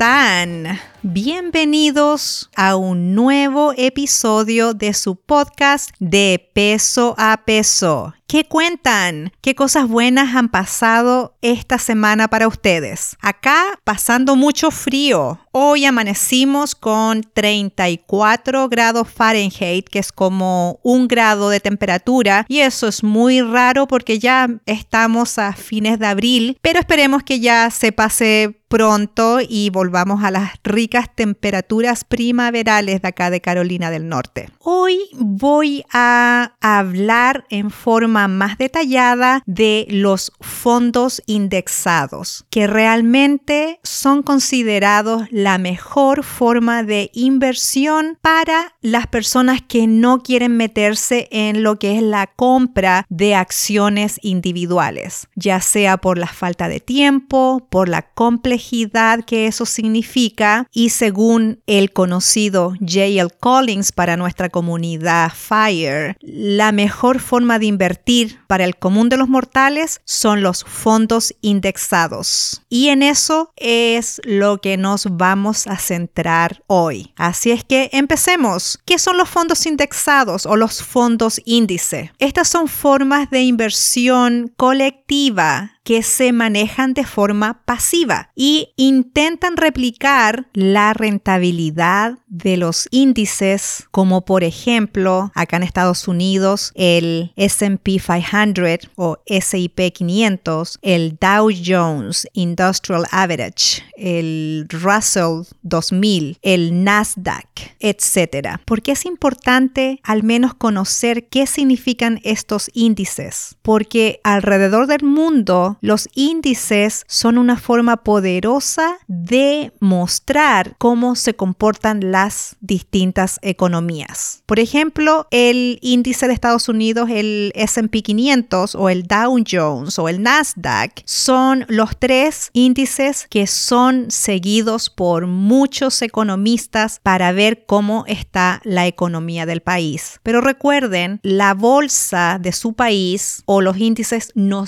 están? Bienvenidos a un nuevo episodio de su podcast de peso a peso. ¿Qué cuentan? ¿Qué cosas buenas han pasado esta semana para ustedes? Acá pasando mucho frío. Hoy amanecimos con 34 grados Fahrenheit, que es como un grado de temperatura, y eso es muy raro porque ya estamos a fines de abril, pero esperemos que ya se pase pronto y volvamos a las ricas temperaturas primaverales de acá de Carolina del Norte. Hoy voy a hablar en forma más detallada de los fondos indexados, que realmente son considerados la mejor forma de inversión para las personas que no quieren meterse en lo que es la compra de acciones individuales, ya sea por la falta de tiempo, por la complejidad que eso significa según el conocido J.L. Collins para nuestra comunidad FIRE, la mejor forma de invertir para el común de los mortales son los fondos indexados. Y en eso es lo que nos vamos a centrar hoy. Así es que empecemos. ¿Qué son los fondos indexados o los fondos índice? Estas son formas de inversión colectiva que se manejan de forma pasiva y intentan replicar la rentabilidad de los índices como por ejemplo acá en Estados Unidos el S&P 500 o SIP 500, el Dow Jones Industrial Average, el Russell 2000, el Nasdaq, etc. Porque es importante al menos conocer qué significan estos índices, porque alrededor del mundo los índices son una forma poderosa de mostrar cómo se comportan las distintas economías. Por ejemplo, el índice de Estados Unidos, el S&P 500 o el Dow Jones o el Nasdaq, son los tres índices que son seguidos por muchos economistas para ver cómo está la economía del país. Pero recuerden, la bolsa de su país o los índices no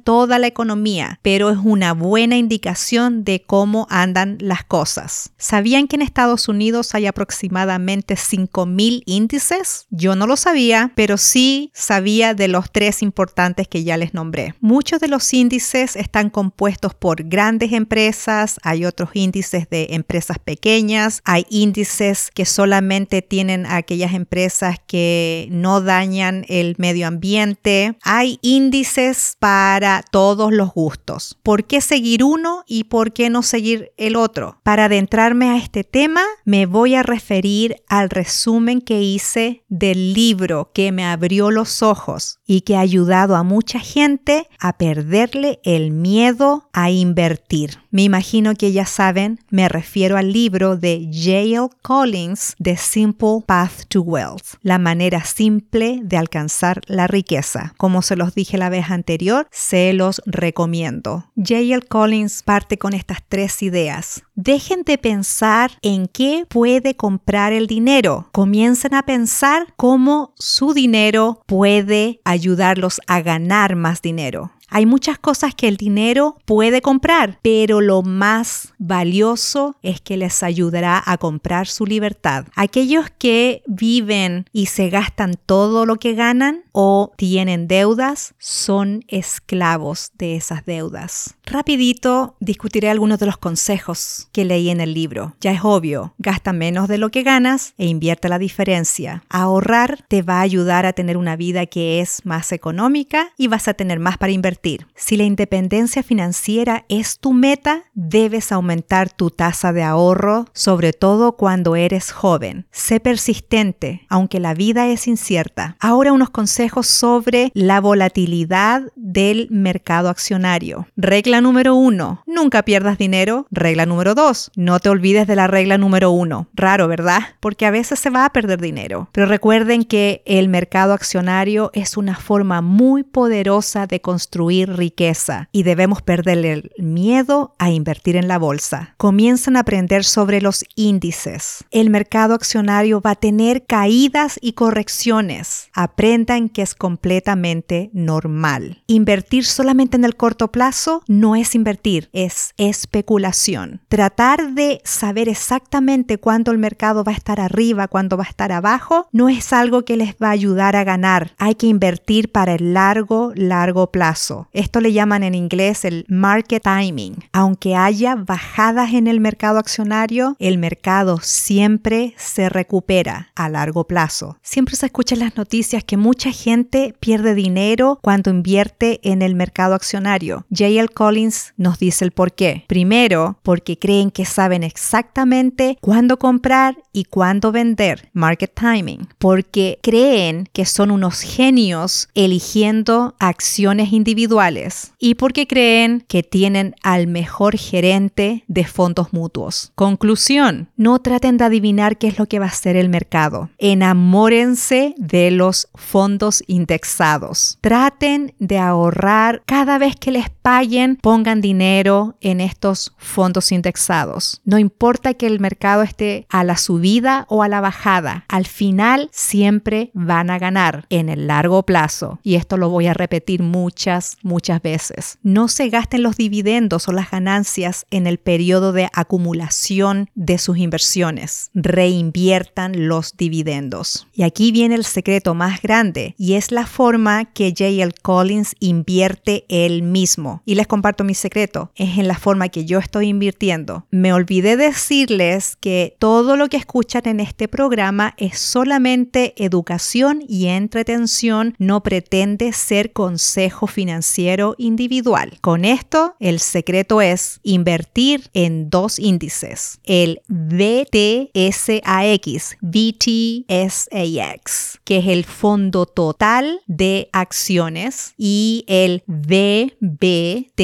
toda la economía, pero es una buena indicación de cómo andan las cosas. ¿Sabían que en Estados Unidos hay aproximadamente 5.000 índices? Yo no lo sabía, pero sí sabía de los tres importantes que ya les nombré. Muchos de los índices están compuestos por grandes empresas, hay otros índices de empresas pequeñas, hay índices que solamente tienen aquellas empresas que no dañan el medio ambiente, hay índices para todos los gustos. ¿Por qué seguir uno y por qué no seguir el otro? Para adentrarme a este tema, me voy a referir al resumen que hice del libro que me abrió los ojos y que ha ayudado a mucha gente a perderle el miedo a invertir. Me imagino que ya saben, me refiero al libro de J.L. Collins, The Simple Path to Wealth, la manera simple de alcanzar la riqueza. Como se los dije la vez anterior, se los recomiendo. J.L. Collins parte con estas tres ideas. Dejen de pensar en qué puede comprar el dinero. Comiencen a pensar cómo su dinero puede ayudarlos a ganar más dinero. Hay muchas cosas que el dinero puede comprar, pero lo más valioso es que les ayudará a comprar su libertad. Aquellos que viven y se gastan todo lo que ganan, o tienen deudas son esclavos de esas deudas. Rapidito discutiré algunos de los consejos que leí en el libro. Ya es obvio, gasta menos de lo que ganas e invierte la diferencia. Ahorrar te va a ayudar a tener una vida que es más económica y vas a tener más para invertir. Si la independencia financiera es tu meta, debes aumentar tu tasa de ahorro, sobre todo cuando eres joven. Sé persistente, aunque la vida es incierta. Ahora unos consejos sobre la volatilidad del mercado accionario. Regla número uno, nunca pierdas dinero. Regla número dos, no te olvides de la regla número uno. Raro, ¿verdad? Porque a veces se va a perder dinero. Pero recuerden que el mercado accionario es una forma muy poderosa de construir riqueza y debemos perderle el miedo a invertir en la bolsa. Comienzan a aprender sobre los índices. El mercado accionario va a tener caídas y correcciones. Aprendan que es completamente normal. Invertir solamente en el corto plazo no es invertir, es especulación. Tratar de saber exactamente cuándo el mercado va a estar arriba, cuándo va a estar abajo, no es algo que les va a ayudar a ganar. Hay que invertir para el largo, largo plazo. Esto le llaman en inglés el market timing. Aunque haya bajadas en el mercado accionario, el mercado siempre se recupera a largo plazo. Siempre se escuchan las noticias que mucha gente pierde dinero cuando invierte en el mercado accionario. J.L. Collins nos dice el por qué. Primero, porque creen que saben exactamente cuándo comprar y cuándo vender, market timing, porque creen que son unos genios eligiendo acciones individuales y porque creen que tienen al mejor gerente de fondos mutuos. Conclusión, no traten de adivinar qué es lo que va a hacer el mercado. Enamórense de los fondos indexados. Traten de ahorrar cada vez que les paguen, pongan dinero en estos fondos indexados. No importa que el mercado esté a la subida o a la bajada, al final siempre van a ganar en el largo plazo. Y esto lo voy a repetir muchas, muchas veces. No se gasten los dividendos o las ganancias en el periodo de acumulación de sus inversiones. Reinviertan los dividendos. Y aquí viene el secreto más grande y es la forma que J.L. Collins invierte él mismo. Y les comparto mi secreto. Es en la forma que yo estoy invirtiendo. Me olvidé decirles que todo lo que escuchan en este programa es solamente educación y entretención, no pretende ser consejo financiero individual. Con esto, el secreto es invertir en dos índices, el VTSAX, VTSAX, que es el fondo total de acciones, y el VBTLX,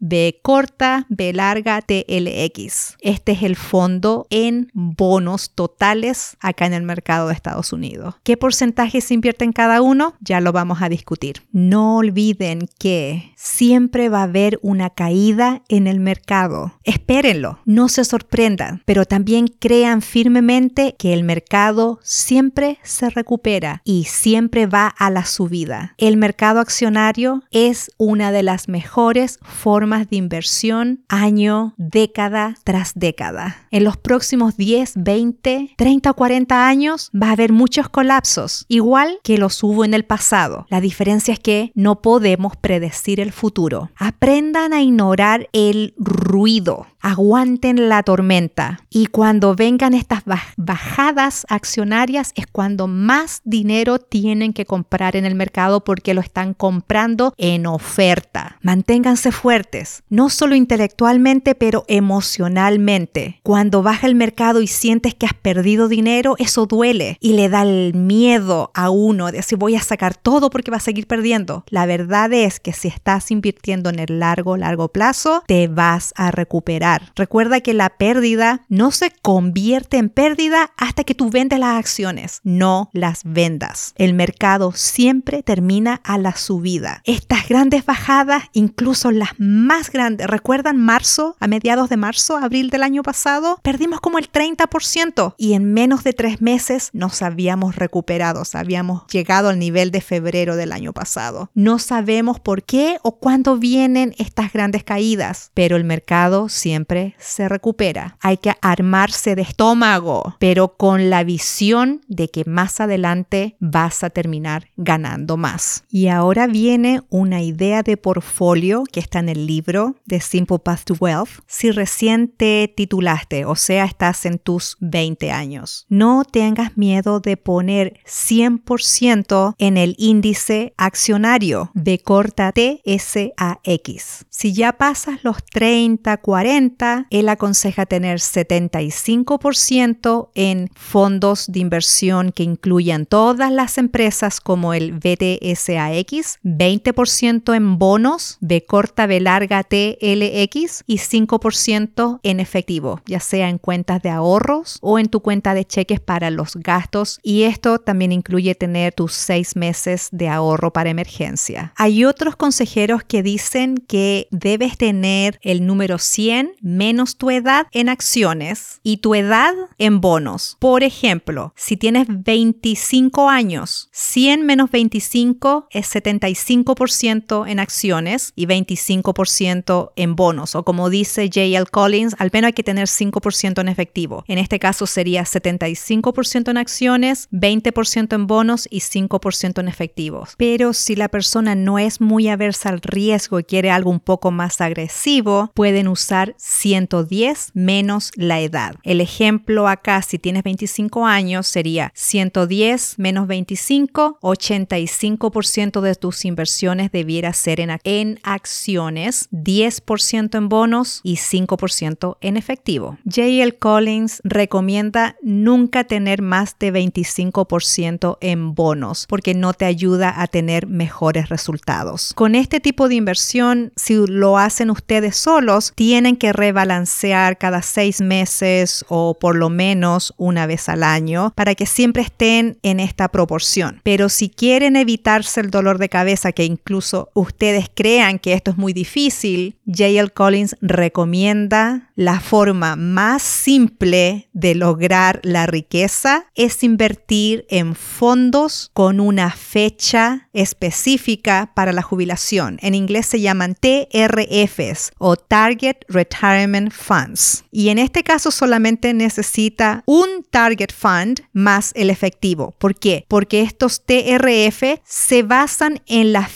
B corta, B larga, TLX. Este es el fondo en bonos totales acá en el mercado de Estados Unidos. ¿Qué porcentaje se invierte en cada uno? Ya lo vamos a discutir. No olviden que siempre va a haber una caída en el mercado. Espérenlo, no se sorprendan, pero también crean firmemente que el mercado siempre se recupera y siempre va a la subida. El mercado accionario es una de las mejores formas de inversión año, década tras década. En los próximos 10, 20, 30 o 40 años va a haber muchos colapsos, igual que los hubo en el pasado. La diferencia es que no podemos predecir el futuro. Aprendan a ignorar el ruido. Aguanten la tormenta. Y cuando vengan estas bajadas accionarias es cuando más dinero tienen que comprar en el mercado porque lo están comprando en oferta. Manténganse fuertes, no solo intelectualmente, pero emocionalmente. Cuando baja el mercado y sientes que has perdido dinero, eso duele y le da el miedo a uno de decir voy a sacar todo porque va a seguir perdiendo. La verdad es que si estás invirtiendo en el largo, largo plazo, te vas a recuperar. Recuerda que la pérdida no se convierte en pérdida hasta que tú vendes las acciones, no las vendas. El mercado siempre termina a la subida. Estas grandes bajadas, incluso las más grandes, ¿recuerdan marzo, a mediados de marzo, abril del año pasado? Perdimos como el 30% y en menos de tres meses nos habíamos recuperado, habíamos llegado al nivel de febrero del año pasado. No sabemos por qué o cuándo vienen estas grandes caídas, pero el mercado siempre se recupera. Hay que armarse de estómago, pero con la visión de que más adelante vas a terminar ganando más. Y ahora viene una idea de portfolio que está en el libro de Simple Path to Wealth. Si recién te titulaste, o sea, estás en tus 20 años, no tengas miedo de poner 100% en el índice accionario de corta TSAX. Si ya pasas los 30, 40, él aconseja tener 75% en fondos de inversión que incluyan todas las empresas como el BTSAX, 20% en bonos de corta B larga TLX y 5% en efectivo, ya sea en cuentas de ahorros o en tu cuenta de cheques para los gastos y esto también incluye tener tus seis meses de ahorro para emergencia. Hay otros consejeros que dicen que debes tener el número 100 menos tu edad en acciones y tu edad en bonos. Por ejemplo, si tienes 25 años, 100 menos 25 es 75% en acciones y 25% en bonos. O como dice J.L. Collins, al menos hay que tener 5% en efectivo. En este caso sería 75% en acciones, 20% en bonos y 5% en efectivos. Pero si la persona no es muy aversa al riesgo y quiere algo un poco más agresivo, pueden usar 110 menos la edad. El ejemplo acá, si tienes 25 años, sería 110 menos 25, 85% de tus inversiones debiera ser en, en acciones, 10% en bonos y 5% en efectivo. J.L. Collins recomienda nunca tener más de 25% en bonos porque no te ayuda a tener mejores resultados. Con este tipo de inversión, si lo hacen ustedes solos, tienen que rebalancear cada seis meses o por lo menos una vez al año para que siempre estén en esta proporción. Pero si quieren evitarse el dolor de cabeza que incluso ustedes crean que esto es muy difícil, J.L. Collins recomienda la forma más simple de lograr la riqueza es invertir en fondos con una fecha específica para la jubilación. En inglés se llaman TRFs o Target Retirement Funds. Y en este caso solamente necesita un Target Fund más el efectivo. ¿Por qué? Porque estos TRF se basan en la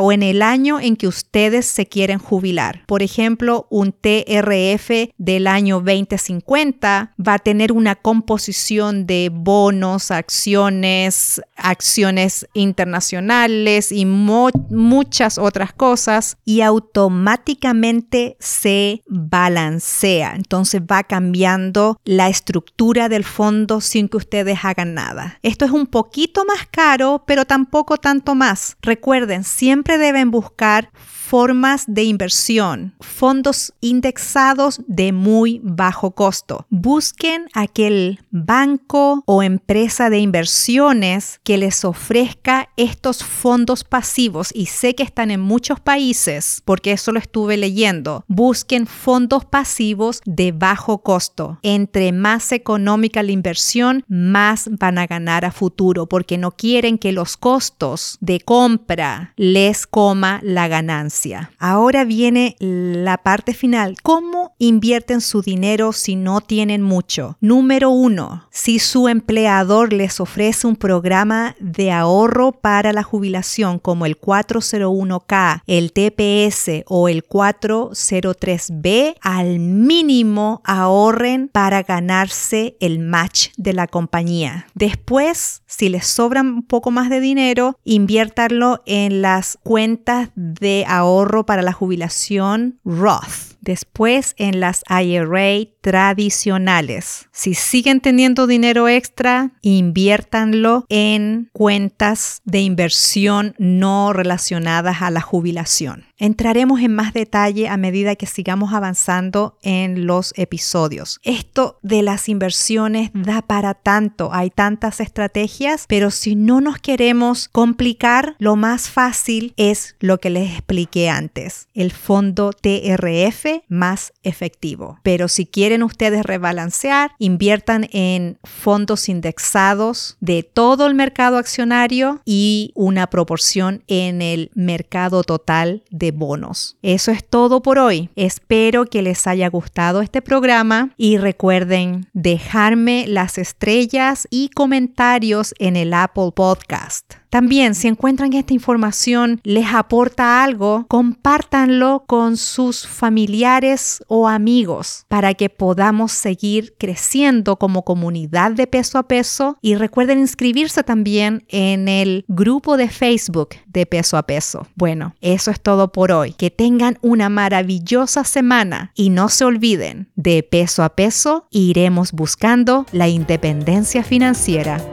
o en el año en que ustedes se quieren jubilar. Por ejemplo, un TRF del año 2050 va a tener una composición de bonos, acciones, acciones internacionales y muchas otras cosas y automáticamente se balancea. Entonces va cambiando la estructura del fondo sin que ustedes hagan nada. Esto es un poquito más caro, pero tampoco tanto más. Recuerden, siempre deben buscar formas de inversión, fondos indexados de muy bajo costo. Busquen aquel banco o empresa de inversiones que les ofrezca estos fondos pasivos y sé que están en muchos países porque eso lo estuve leyendo. Busquen fondos pasivos de bajo costo. Entre más económica la inversión, más van a ganar a futuro porque no quieren que los costos de compra les coma la ganancia. Ahora viene la parte final. ¿Cómo invierten su dinero si no tienen mucho? Número uno, si su empleador les ofrece un programa de ahorro para la jubilación como el 401k, el TPS o el 403b, al mínimo ahorren para ganarse el match de la compañía. Después, si les sobra un poco más de dinero, inviértanlo en las cuentas de ahorro ahorro para la jubilación Roth. Después en las IRA tradicionales. Si siguen teniendo dinero extra, inviértanlo en cuentas de inversión no relacionadas a la jubilación. Entraremos en más detalle a medida que sigamos avanzando en los episodios. Esto de las inversiones da para tanto, hay tantas estrategias, pero si no nos queremos complicar, lo más fácil es lo que les expliqué antes, el fondo TRF más efectivo. Pero si quieren ustedes rebalancear, inviertan en fondos indexados de todo el mercado accionario y una proporción en el mercado total de bonos. Eso es todo por hoy. Espero que les haya gustado este programa y recuerden dejarme las estrellas y comentarios en el Apple Podcast. También, si encuentran esta información les aporta algo, compártanlo con sus familiares o amigos para que podamos seguir creciendo como comunidad de peso a peso y recuerden inscribirse también en el grupo de Facebook de peso a peso. Bueno, eso es todo por hoy. Que tengan una maravillosa semana y no se olviden, de peso a peso iremos buscando la independencia financiera.